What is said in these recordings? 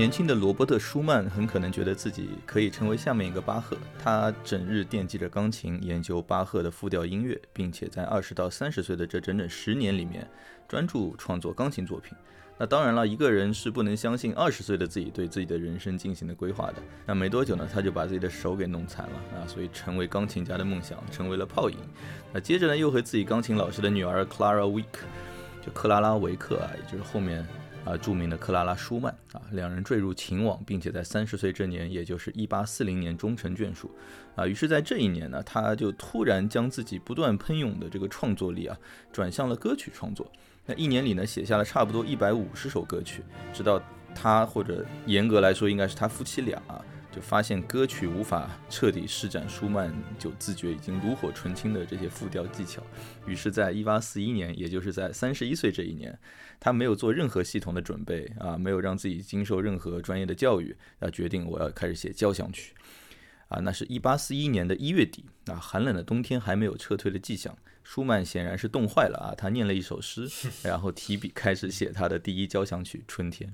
年轻的罗伯特·舒曼很可能觉得自己可以成为下面一个巴赫。他整日惦记着钢琴，研究巴赫的复调音乐，并且在二十到三十岁的这整整十年里面，专注创作钢琴作品。那当然了，一个人是不能相信二十岁的自己对自己的人生进行的规划的。那没多久呢，他就把自己的手给弄残了啊，所以成为钢琴家的梦想成为了泡影。那接着呢，又和自己钢琴老师的女儿 Clara Wick，就克拉拉维克啊，也就是后面。啊，著名的克拉拉·舒曼啊，两人坠入情网，并且在三十岁这年，也就是一八四零年终成眷属。啊，于是，在这一年呢，他就突然将自己不断喷涌的这个创作力啊，转向了歌曲创作。那一年里呢，写下了差不多一百五十首歌曲，直到他或者严格来说，应该是他夫妻俩啊。就发现歌曲无法彻底施展舒曼就自觉已经炉火纯青的这些复调技巧，于是，在一八四一年，也就是在三十一岁这一年，他没有做任何系统的准备啊，没有让自己经受任何专业的教育，要决定我要开始写交响曲啊。那是一八四一年的一月底啊，寒冷的冬天还没有撤退的迹象，舒曼显然是冻坏了啊，他念了一首诗，然后提笔开始写他的第一交响曲《春天》。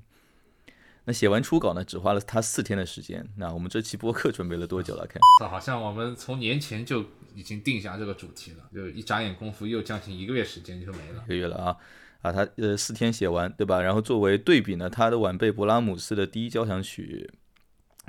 那写完初稿呢，只花了他四天的时间。那我们这期播客准备了多久了？看，好像我们从年前就已经定下这个主题了，就一眨眼功夫又将近一个月时间就没了，一个月了啊啊！他呃四天写完，对吧？然后作为对比呢，他的晚辈勃拉姆斯的第一交响曲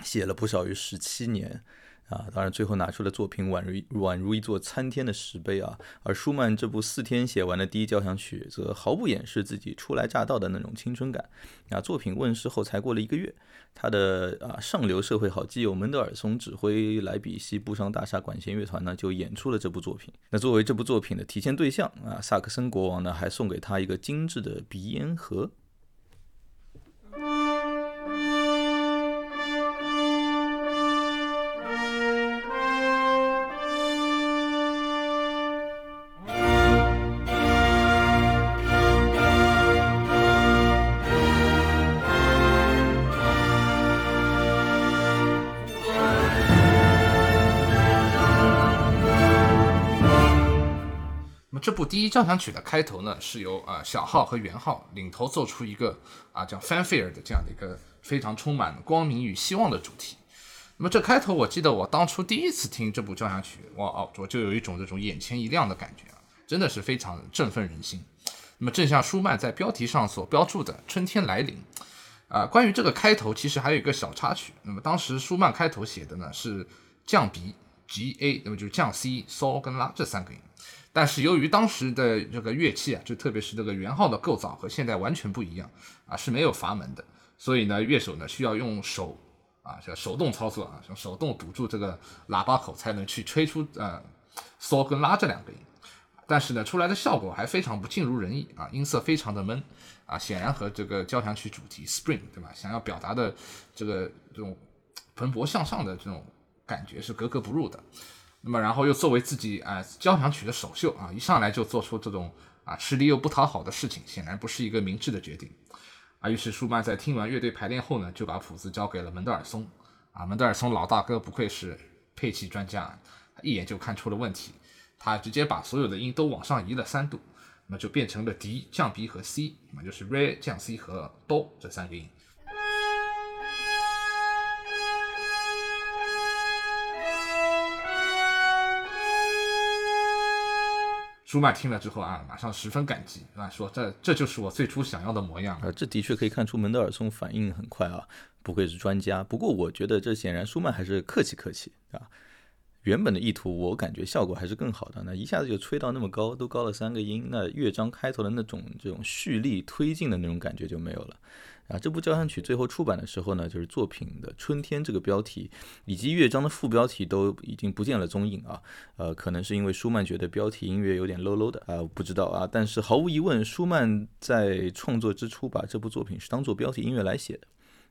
写了不少于十七年。啊，当然，最后拿出的作品宛如宛如一座参天的石碑啊。而舒曼这部四天写完的第一交响曲，则毫不掩饰自己初来乍到的那种青春感。啊，作品问世后才过了一个月，他的啊上流社会好基友门德尔松指挥莱比锡布商大厦管弦乐团呢，就演出了这部作品。那作为这部作品的提前对象啊，萨克森国王呢，还送给他一个精致的鼻烟盒。这部第一交响曲的开头呢，是由啊小号和圆号领头奏出一个啊叫 fanfare 的这样的一个非常充满光明与希望的主题。那么这开头，我记得我当初第一次听这部交响曲，哇哦，我就有一种这种眼前一亮的感觉啊，真的是非常振奋人心。那么正像舒曼在标题上所标注的“春天来临”，啊，关于这个开头，其实还有一个小插曲。那么当时舒曼开头写的呢是降 B G A，那么就是降 C、嗦跟拉这三个音。但是由于当时的这个乐器啊，就特别是这个圆号的构造和现在完全不一样啊，是没有阀门的，所以呢，乐手呢需要用手啊，叫手动操作啊，用手动堵住这个喇叭口，才能去吹出呃嗦跟拉这两个音。但是呢，出来的效果还非常不尽如人意啊，音色非常的闷啊，显然和这个交响曲主题 Spring 对吧，想要表达的这个这种蓬勃向上的这种感觉是格格不入的。那么，然后又作为自己啊交响曲的首秀啊，一上来就做出这种啊吃力又不讨好的事情，显然不是一个明智的决定啊。于是舒曼在听完乐队排练后呢，就把谱子交给了门德尔松啊。门德尔松老大哥不愧是配器专家，一眼就看出了问题，他直接把所有的音都往上移了三度，那么就变成了 D 降 B 和 C，那就是 Re 降 C 和 Do 这三个音。舒曼听了之后啊，马上十分感激，啊，说这这就是我最初想要的模样啊。这的确可以看出门德尔松反应很快啊，不愧是专家。不过我觉得这显然舒曼还是客气客气啊。原本的意图我感觉效果还是更好的，那一下子就吹到那么高，都高了三个音，那乐章开头的那种这种蓄力推进的那种感觉就没有了。啊，这部交响曲最后出版的时候呢，就是作品的“春天”这个标题，以及乐章的副标题都已经不见了踪影啊。呃，可能是因为舒曼觉得标题音乐有点 low low 的啊，不知道啊。但是毫无疑问，舒曼在创作之初把这部作品是当做标题音乐来写的。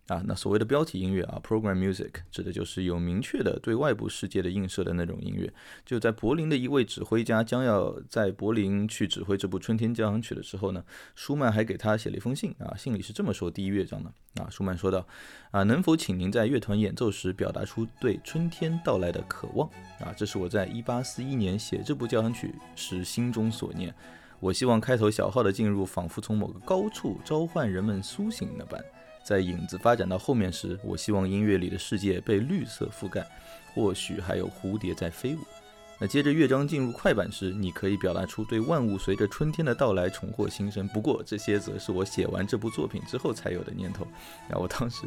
啊，那所谓的标题音乐啊，program music 指的就是有明确的对外部世界的映射的那种音乐。就在柏林的一位指挥家将要在柏林去指挥这部春天交响曲的时候呢，舒曼还给他写了一封信啊，信里是这么说第一乐章的啊，舒曼说道啊，能否请您在乐团演奏时表达出对春天到来的渴望啊？这是我在一八四一年写这部交响曲时心中所念。我希望开头小号的进入，仿佛从某个高处召唤人们苏醒那般。在影子发展到后面时，我希望音乐里的世界被绿色覆盖，或许还有蝴蝶在飞舞。那接着乐章进入快板时，你可以表达出对万物随着春天的到来重获新生。不过这些则是我写完这部作品之后才有的念头。然后我当时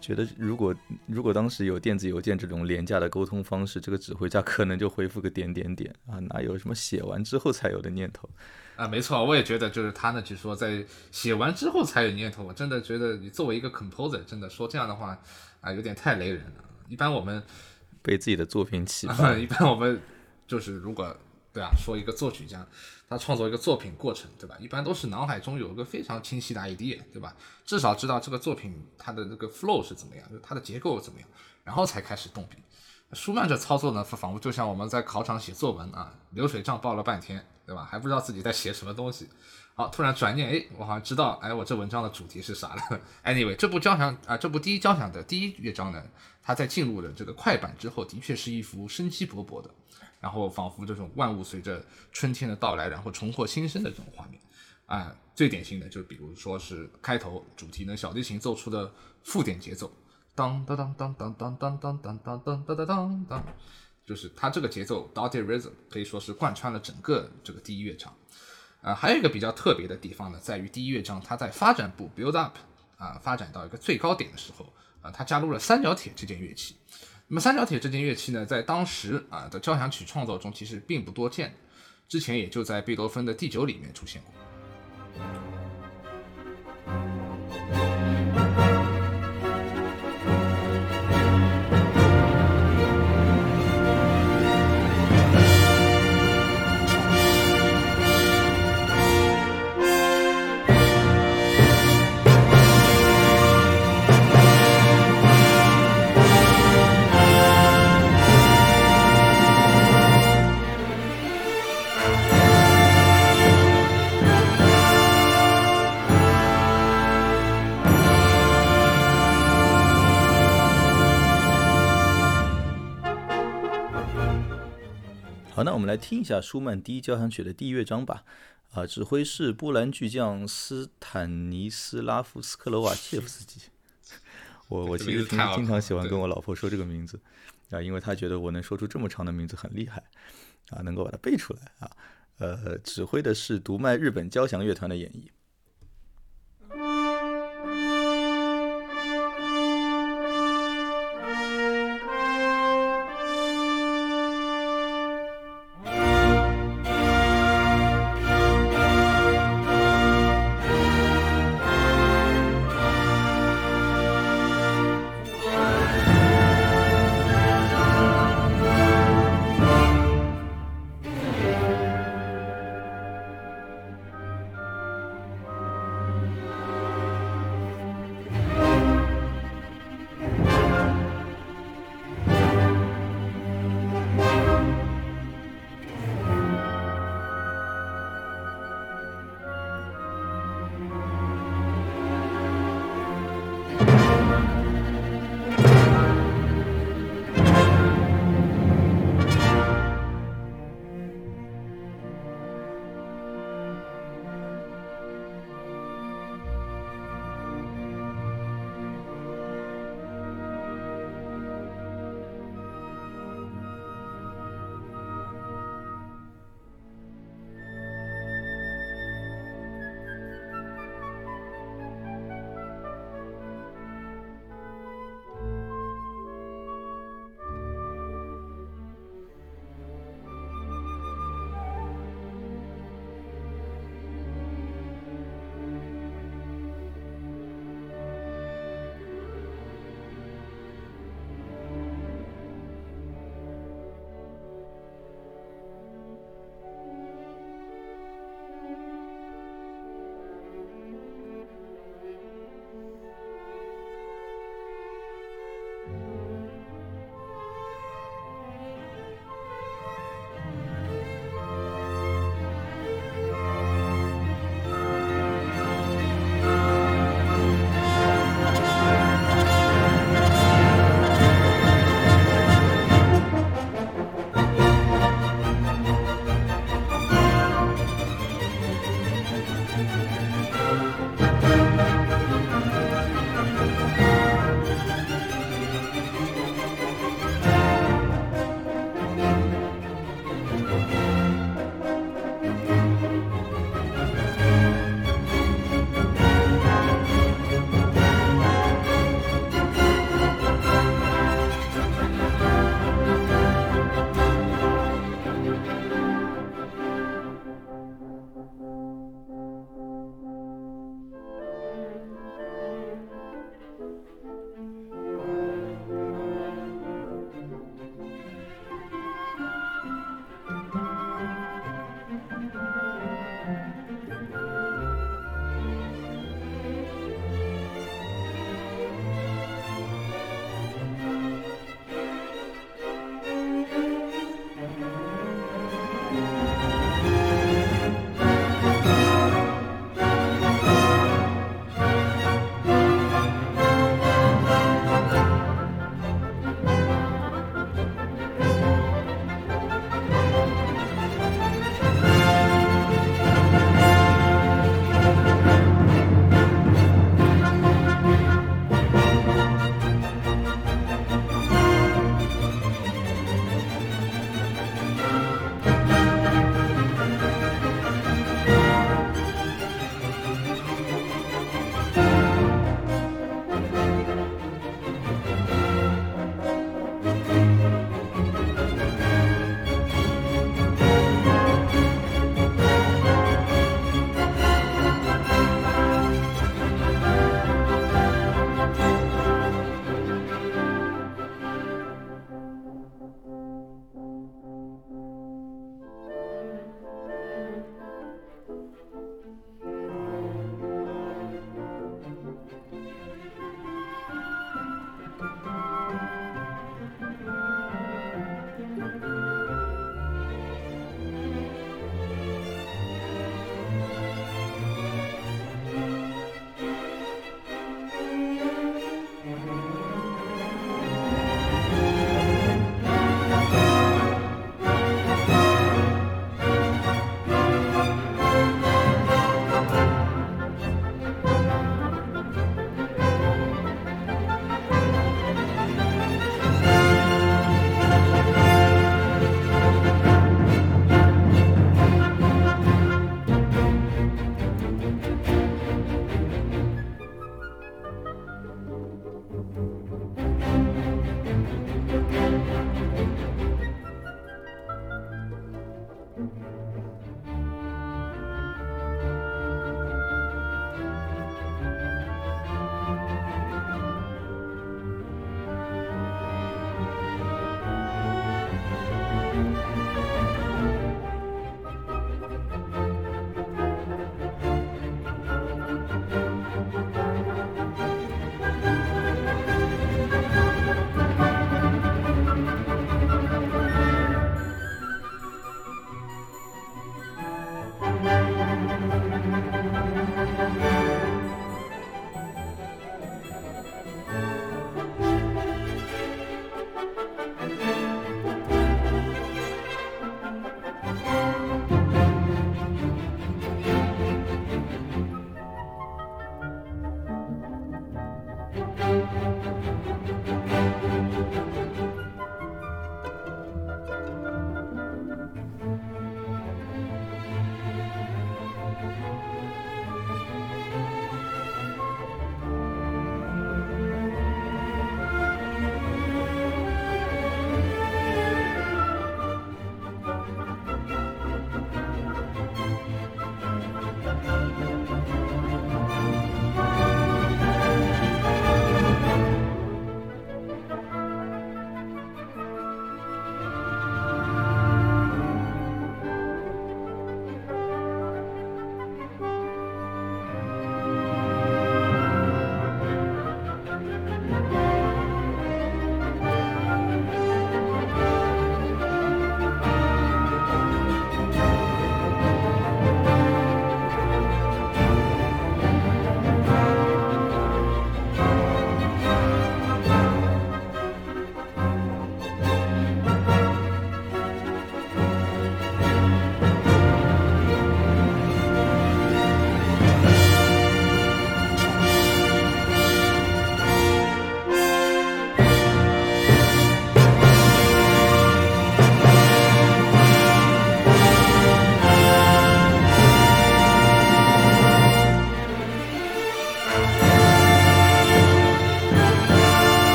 觉得，如果如果当时有电子邮件这种廉价的沟通方式，这个指挥家可能就回复个点点点啊，哪有什么写完之后才有的念头？啊，没错，我也觉得就是他呢，就说在写完之后才有念头。我真的觉得你作为一个 composer，真的说这样的话啊，有点太雷人了。一般我们被自己的作品启发，一般我们就是如果对啊，说一个作曲家他创作一个作品过程，对吧？一般都是脑海中有一个非常清晰的 idea，对吧？至少知道这个作品它的那个 flow 是怎么样，就它的结构怎么样，然后才开始动笔。舒曼这操作呢，仿佛就像我们在考场写作文啊，流水账报了半天。对吧？还不知道自己在写什么东西，好，突然转念，哎，我好像知道，哎，我这文章的主题是啥了。Anyway，这部交响啊，这部第一交响的第一乐章呢，它在进入了这个快板之后，的确是一幅生机勃勃的，然后仿佛这种万物随着春天的到来，然后重获新生的这种画面啊。最典型的就比如说是开头主题呢，小提琴奏出的附点节奏，当当当当当当当当当当当当当当。就是它这个节奏 dotted rhythm 可以说是贯穿了整个这个第一乐章，啊，还有一个比较特别的地方呢，在于第一乐章它在发展部 build up 啊，发展到一个最高点的时候，啊，它加入了三角铁这件乐器。那么三角铁这件乐器呢，在当时啊的交响曲创作中其实并不多见，之前也就在贝多芬的第九里面出现过。那我们来听一下舒曼第一交响曲的第一乐章吧。啊，指挥是波兰巨匠斯坦尼斯拉夫斯克罗瓦切夫斯基。我我其实经经常喜欢跟我老婆说这个名字啊，因为她觉得我能说出这么长的名字很厉害啊，能够把它背出来啊。呃，指挥的是独卖日本交响乐团的演绎。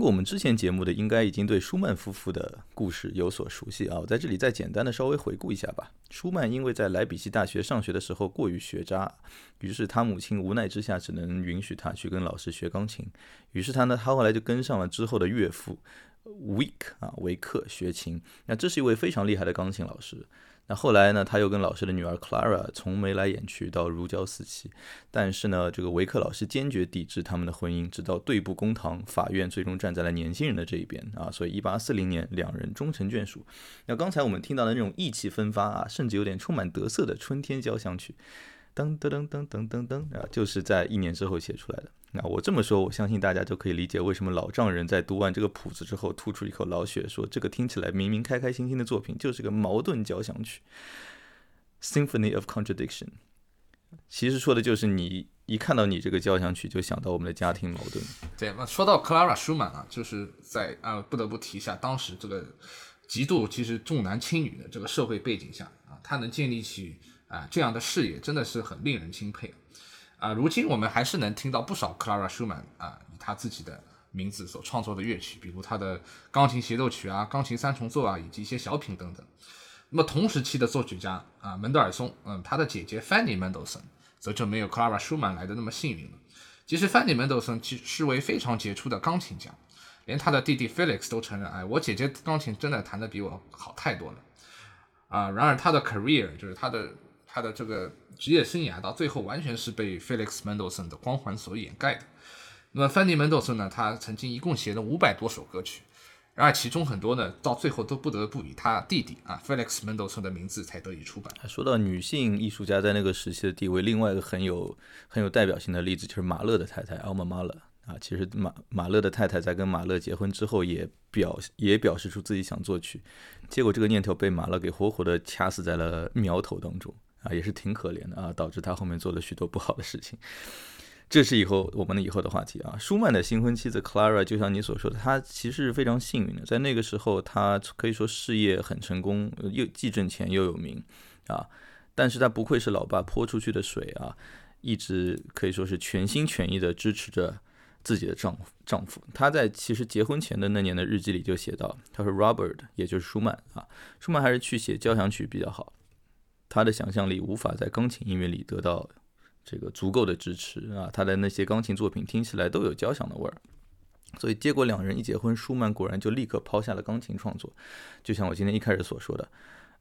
过我们之前节目的，应该已经对舒曼夫妇的故事有所熟悉啊。我在这里再简单的稍微回顾一下吧。舒曼因为在莱比锡大学上学的时候过于学渣，于是他母亲无奈之下只能允许他去跟老师学钢琴。于是他呢，他后来就跟上了之后的岳父维克啊维克学琴。那这是一位非常厉害的钢琴老师。那后来呢，他又跟老师的女儿 Clara 从眉来眼去到如胶似漆，但是呢，这个维克老师坚决抵制他们的婚姻，直到对簿公堂，法院最终站在了年轻人的这一边啊，所以1840年两人终成眷属。那刚才我们听到的那种意气风发啊，甚至有点充满得瑟的春天交响曲，噔噔噔噔噔噔噔啊，就是在一年之后写出来的。那我这么说，我相信大家就可以理解为什么老丈人在读完这个谱子之后吐出一口老血，说这个听起来明明开开心心的作品就是个矛盾交响曲，Symphony of Contradiction。其实说的就是你一看到你这个交响曲就想到我们的家庭矛盾。对，那说到克拉拉舒曼啊，就是在啊不得不提一下当时这个极度其实重男轻女的这个社会背景下啊，他能建立起啊这样的事业，真的是很令人钦佩。啊如今我们还是能听到不少 Clara Schumann 啊，以他自己的名字所创作的乐曲，比如他的钢琴协奏曲啊、钢琴三重奏啊，以及一些小品等等。那么同时期的作曲家啊，门德尔松，嗯，他的姐姐 Fanny Mendelssohn 则就没有 Clara Schumann 来的那么幸运了。其实 Fanny Mendelssohn 其是位非常杰出的钢琴家，连他的弟弟 Felix 都承认，哎，我姐姐钢琴真的弹得比我好太多了。啊，然而他的 career 就是他的。他的这个职业生涯到最后完全是被 Felix Mendelssohn 的光环所掩盖的。那么 Fanny Mendelssohn 呢？他曾经一共写了五百多首歌曲，然而其中很多呢，到最后都不得不以他弟弟啊 Felix Mendelssohn 的名字才得以出版。说到女性艺术家在那个时期的地位，另外一个很有很有代表性的例子就是马勒的太太 Alma Mahler 啊。其实马马勒的太太在跟马勒结婚之后，也表也表示出自己想作曲，结果这个念头被马勒给活活的掐死在了苗头当中。啊，也是挺可怜的啊，导致他后面做了许多不好的事情。这是以后我们的以后的话题啊。舒曼的新婚妻子 Clara，就像你所说的，她其实是非常幸运的，在那个时候，她可以说事业很成功，又既挣钱又有名啊。但是她不愧是老爸泼出去的水啊，一直可以说是全心全意的支持着自己的丈夫。丈夫，她在其实结婚前的那年的日记里就写到，她说 Robert，也就是舒曼啊，舒曼还是去写交响曲比较好。他的想象力无法在钢琴音乐里得到这个足够的支持啊！他的那些钢琴作品听起来都有交响的味儿，所以结果两人一结婚，舒曼果然就立刻抛下了钢琴创作。就像我今天一开始所说的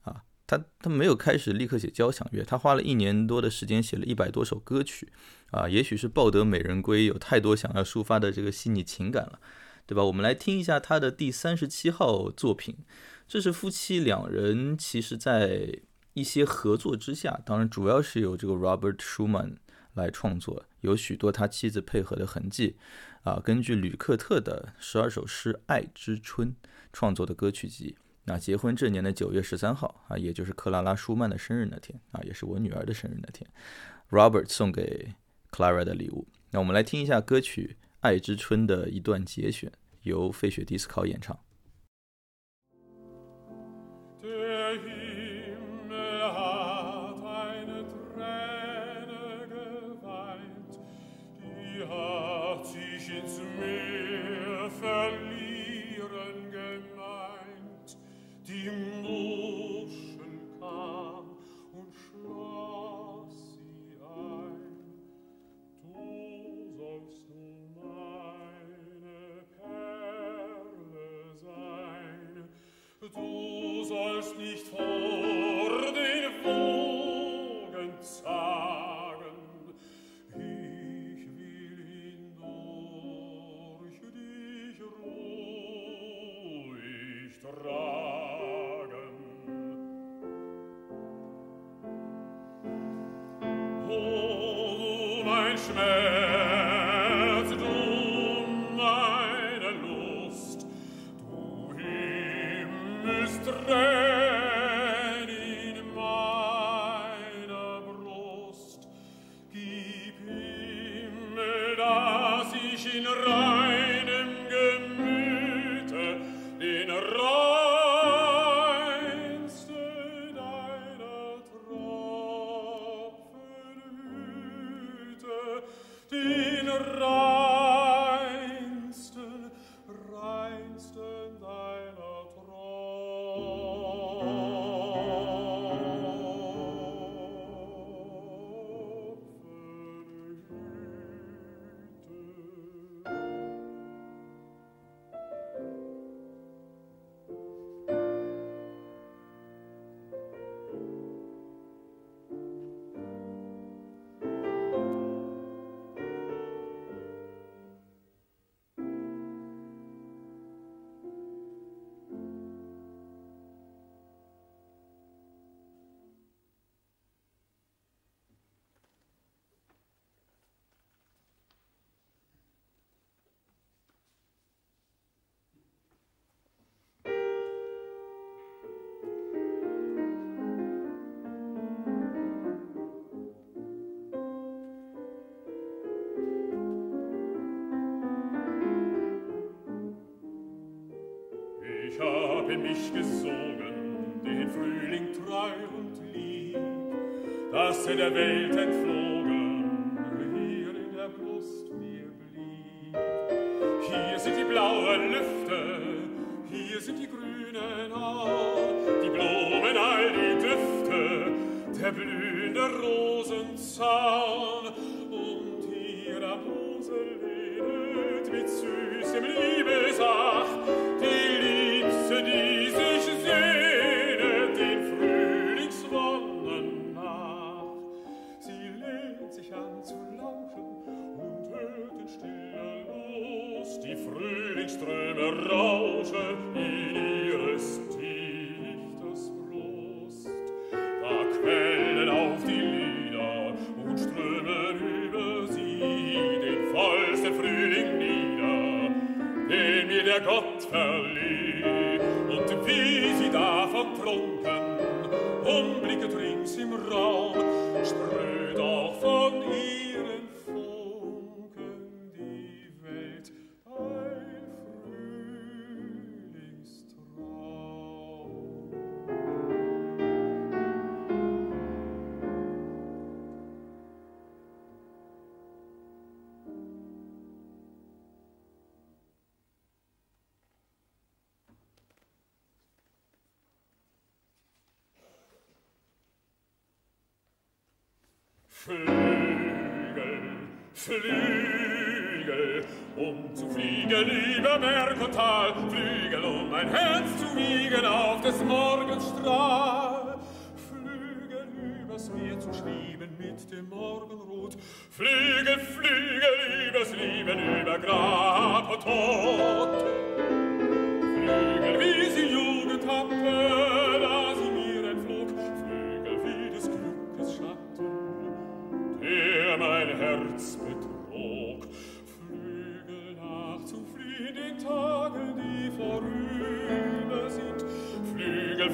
啊，他他没有开始立刻写交响乐，他花了一年多的时间写了一百多首歌曲啊！也许是抱得美人归，有太多想要抒发的这个细腻情感了，对吧？我们来听一下他的第三十七号作品，这是夫妻两人其实在。一些合作之下，当然主要是由这个 Robert Schumann 来创作，有许多他妻子配合的痕迹。啊，根据吕克特的十二首诗《爱之春》创作的歌曲集。那结婚这年的九月十三号啊，也就是克拉拉·舒曼的生日那天啊，也是我女儿的生日那天，Robert 送给 Clara 的礼物。那我们来听一下歌曲《爱之春》的一段节选，由费雪迪斯考演唱。fra habe mich gesogen, den Frühling treu und lieb, dass er der Welt entflogen, Flügel, Flügel, um zu fliegen über Berg und Tal, Flügel, um mein Herz zu wiegen auf des Morgens Strahl. Flügel, übers Meer zu schweben mit dem Morgenrot, Flügel, Flügel, übers Leben, über Grab und Tod.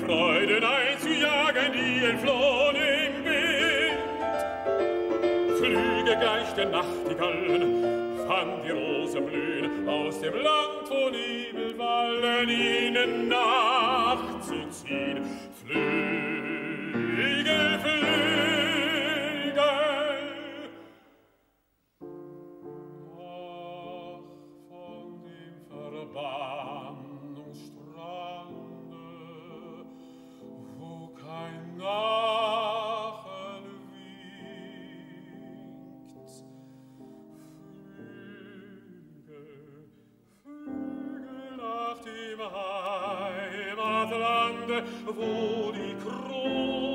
Freuden einzujagen, die entflohen im Wind. Flüge gleich der Nachtigallen, fand die Rose blühen, aus dem Land, wo Nebel wallen, ihnen nachzuziehen. Flügel, Flügel, wo die Krone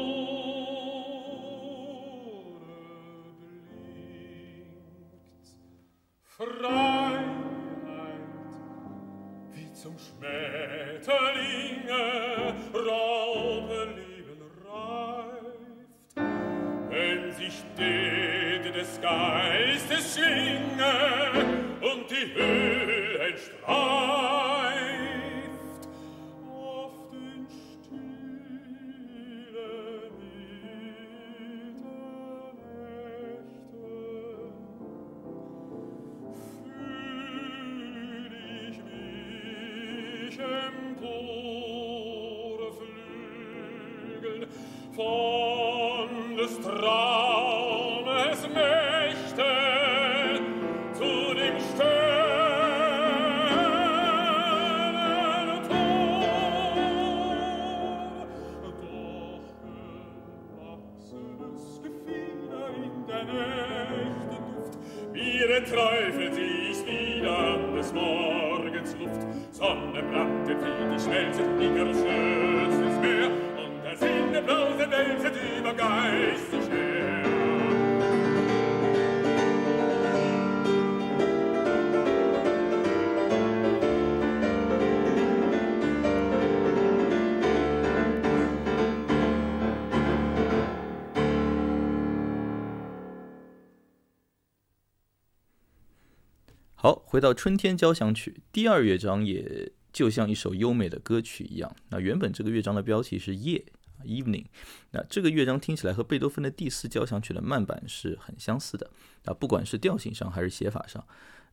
回到《春天交响曲》第二乐章，也就像一首优美的歌曲一样。那原本这个乐章的标题是夜 （Evening），那这个乐章听起来和贝多芬的第四交响曲的慢板是很相似的。啊，不管是调性上还是写法上，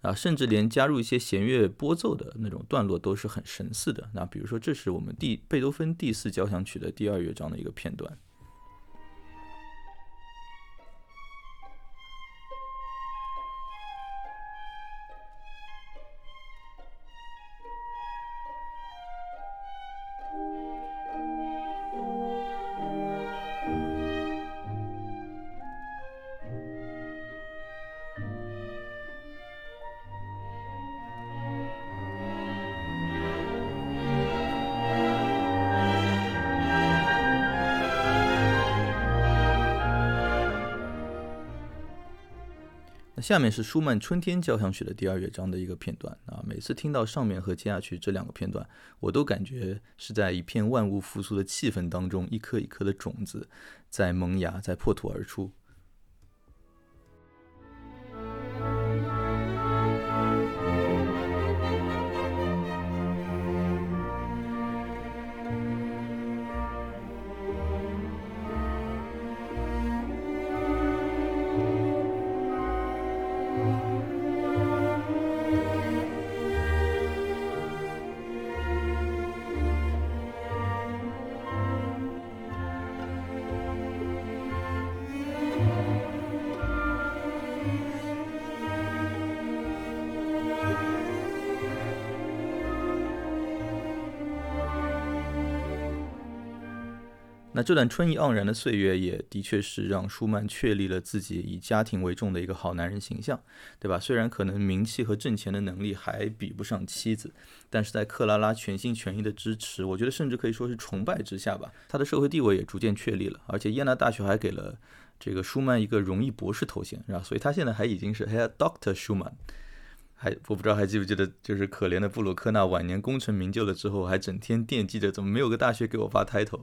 啊，甚至连加入一些弦乐拨奏的那种段落都是很神似的。那比如说，这是我们第贝多芬第四交响曲的第二乐章的一个片段。下面是舒曼春天交响曲的第二乐章的一个片段啊。每次听到上面和接下去这两个片段，我都感觉是在一片万物复苏的气氛当中，一颗一颗的种子在萌芽，在破土而出。这段春意盎然的岁月，也的确是让舒曼确立了自己以家庭为重的一个好男人形象，对吧？虽然可能名气和挣钱的能力还比不上妻子，但是在克拉拉全心全意的支持，我觉得甚至可以说是崇拜之下吧，他的社会地位也逐渐确立了。而且耶拿大学还给了这个舒曼一个荣誉博士头衔，是吧？所以他现在还已经是 Herr Doctor Schumann。还我不知道还记不记得，就是可怜的布鲁克纳晚年功成名就了之后，还整天惦记着怎么没有个大学给我发 title。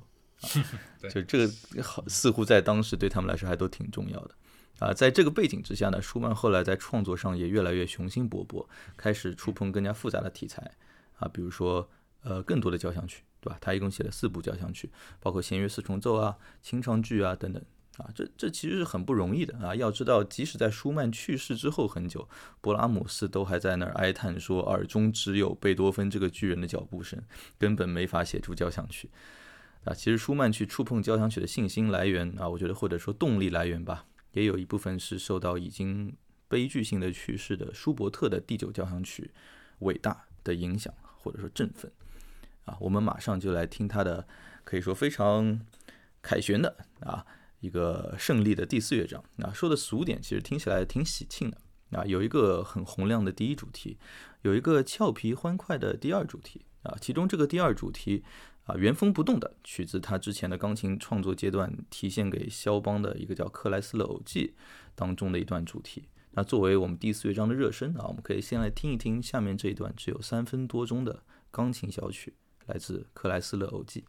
就这个好，似乎在当时对他们来说还都挺重要的啊。在这个背景之下呢，舒曼后来在创作上也越来越雄心勃勃，开始触碰更加复杂的题材啊，比如说呃更多的交响曲，对吧？他一共写了四部交响曲，包括弦乐四重奏啊、清唱剧啊等等啊。这这其实是很不容易的啊。要知道，即使在舒曼去世之后很久，勃拉姆斯都还在那儿哀叹说，耳中只有贝多芬这个巨人的脚步声，根本没法写出交响曲。啊，其实舒曼去触碰交响曲的信心来源啊，我觉得或者说动力来源吧，也有一部分是受到已经悲剧性的去世的舒伯特的第九交响曲伟大的影响或者说振奋。啊，我们马上就来听他的可以说非常凯旋的啊一个胜利的第四乐章。啊，说的俗点，其实听起来挺喜庆的。啊，有一个很洪亮的第一主题，有一个俏皮欢快的第二主题。啊，其中这个第二主题。啊，原封不动的取自他之前的钢琴创作阶段，提献给肖邦的一个叫《克莱斯勒偶记》当中的一段主题。那作为我们第四乐章的热身啊，我们可以先来听一听下面这一段只有三分多钟的钢琴小曲，来自《克莱斯勒偶记》。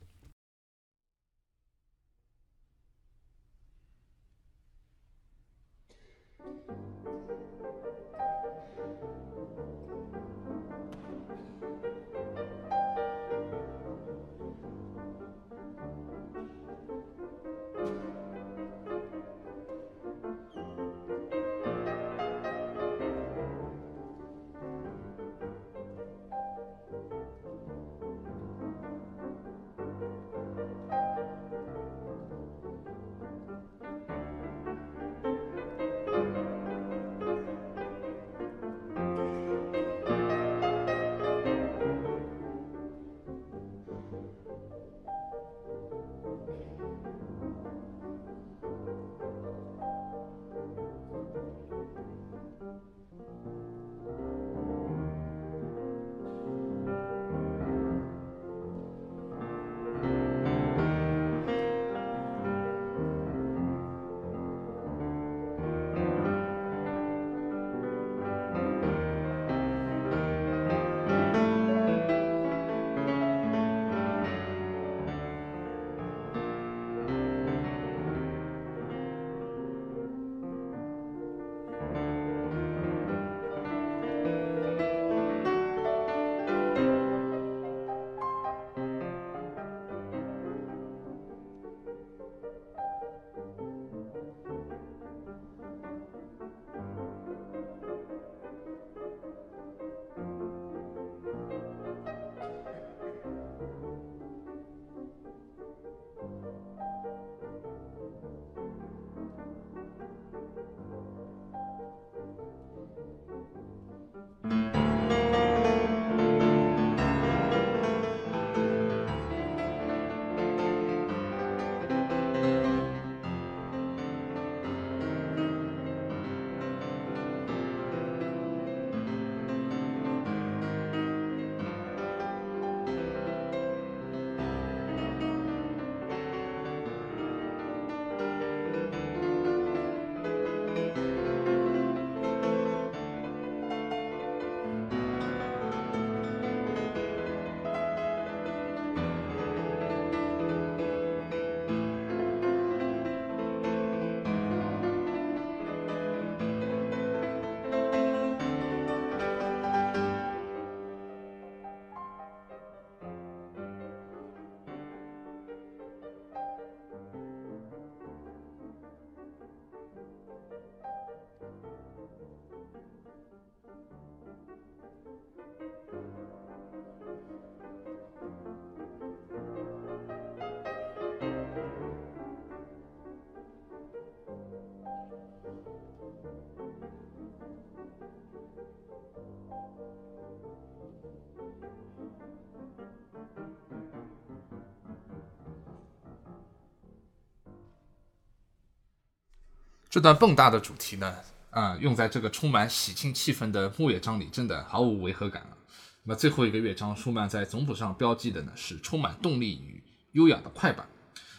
这段蹦跶的主题呢，啊、用在这个充满喜庆气氛的末乐章里，真的毫无违和感了。那么最后一个乐章，舒曼在总谱上标记的呢是充满动力与优雅的快板。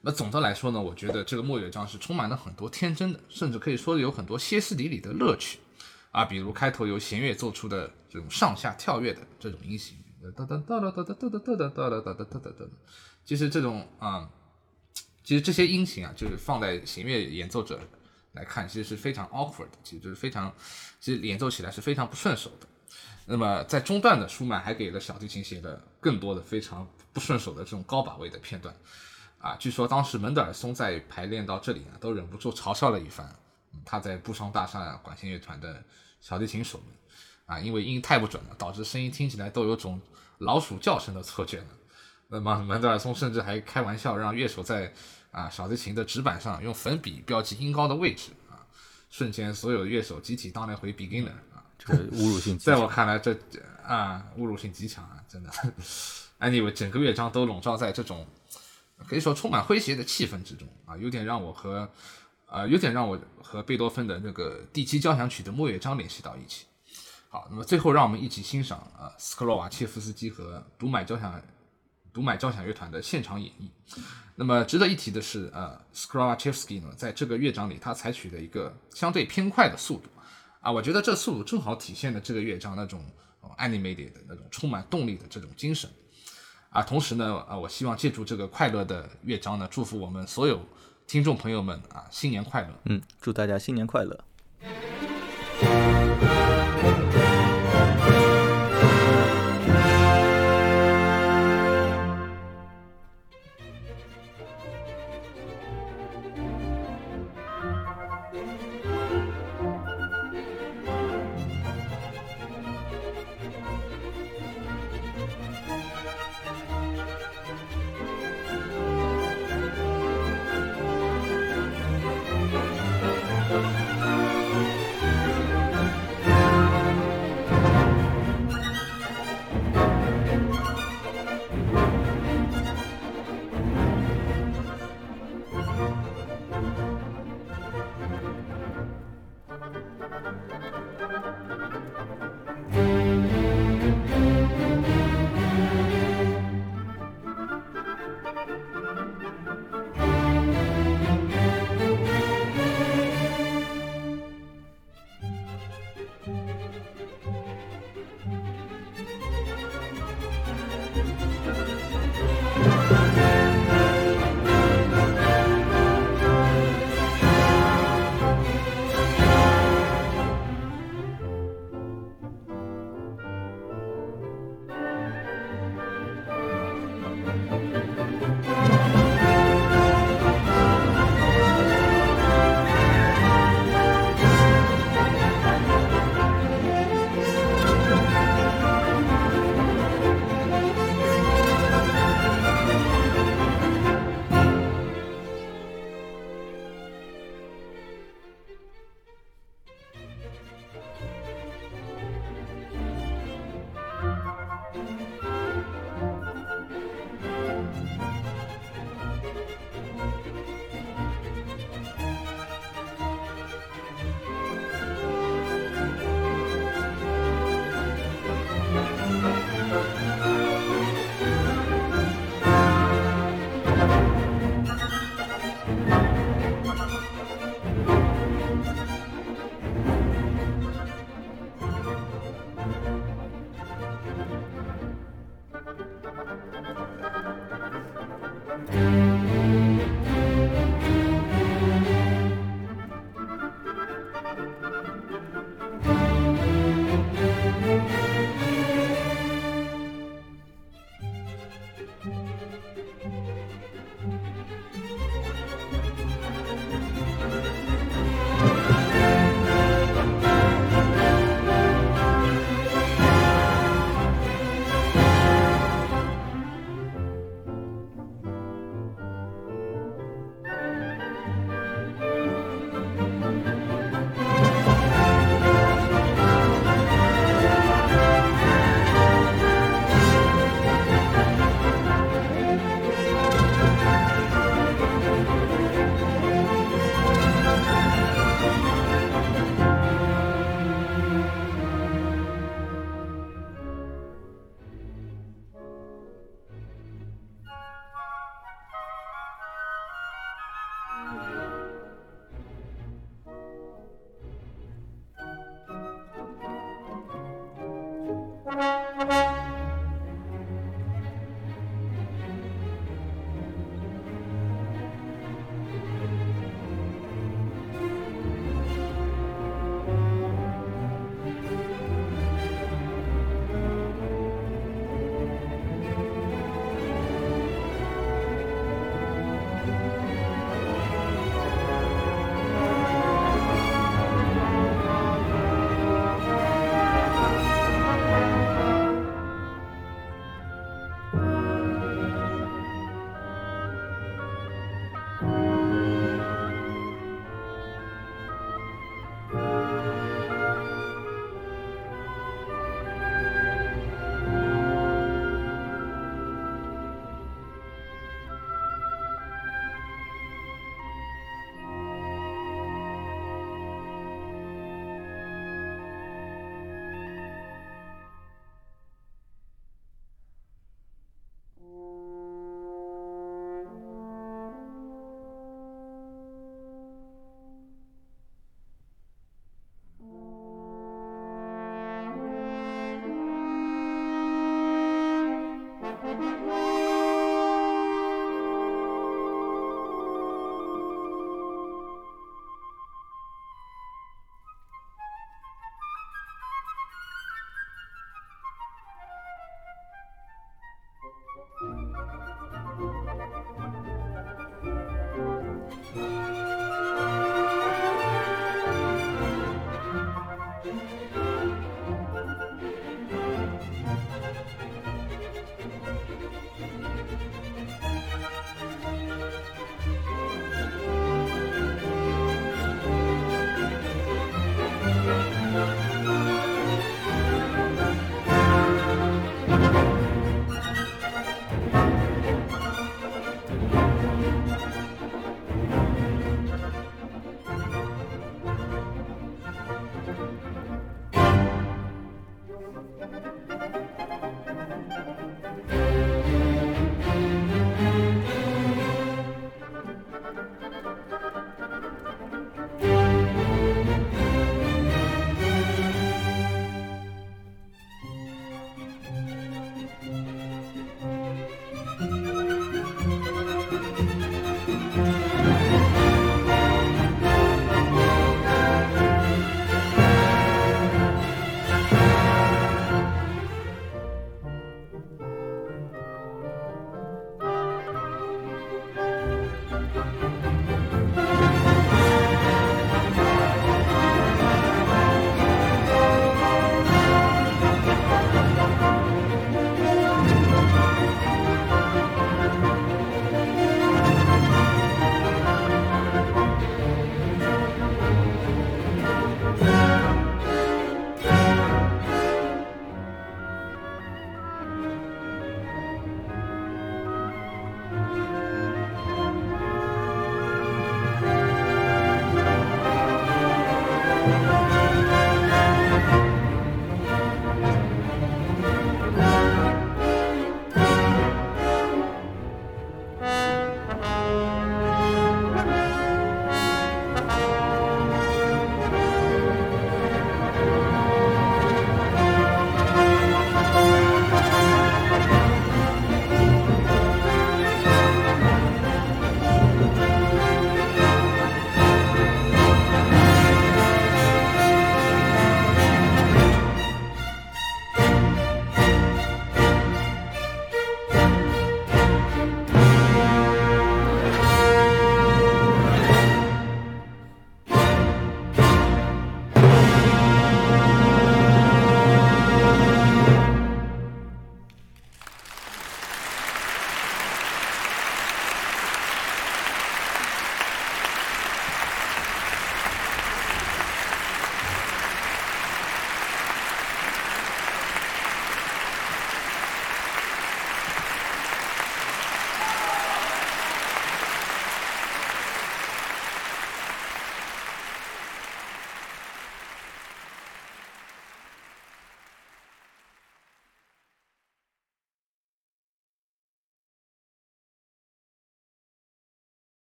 那总的来说呢，我觉得这个末乐章是充满了很多天真的，甚至可以说有很多歇斯底里的乐趣啊，比如开头由弦乐奏出的这种上下跳跃的这种音型，哒哒哒哒哒哒哒哒哒哒哒哒哒哒哒哒。其实这种啊、其实这些音型啊，就是放在弦乐演奏者来看，其实是非常 awkward，其实就是非常，其实演奏起来是非常不顺手的。那么在中段的舒曼还给了小提琴写了更多的非常不顺手的这种高把位的片段，啊，据说当时门德尔松在排练到这里呢，都忍不住嘲笑了一番。嗯他在布商大厦管弦乐团的小提琴手们，啊，因为音太不准了，导致声音听起来都有种老鼠叫声的错觉了。那么门德尔松甚至还开玩笑让乐手在啊小提琴的指板上用粉笔标记音高的位置啊，瞬间所有乐手集体当了回 beginner 啊。这个侮辱性。在我看来这，啊侮辱性极强啊，真的。anyway，整个乐章都笼罩在这种可以说充满诙谐的气氛之中啊，有点让我和啊、有点让我和贝多芬的那个第七交响曲的末乐章联系到一起。好，那么最后让我们一起欣赏啊斯克洛瓦切夫斯基和独买交响独买交响乐团的现场演绎。那么值得一提的是，呃 s k r o v a c h e v s k y 呢，在这个乐章里，他采取了一个相对偏快的速度，啊，我觉得这速度正好体现了这个乐章那种、animated 的那种充满动力的这种精神。啊，同时呢，啊，我希望借助这个快乐的乐章呢，祝福我们所有听众朋友们啊，新年快乐。嗯，祝大家新年快乐。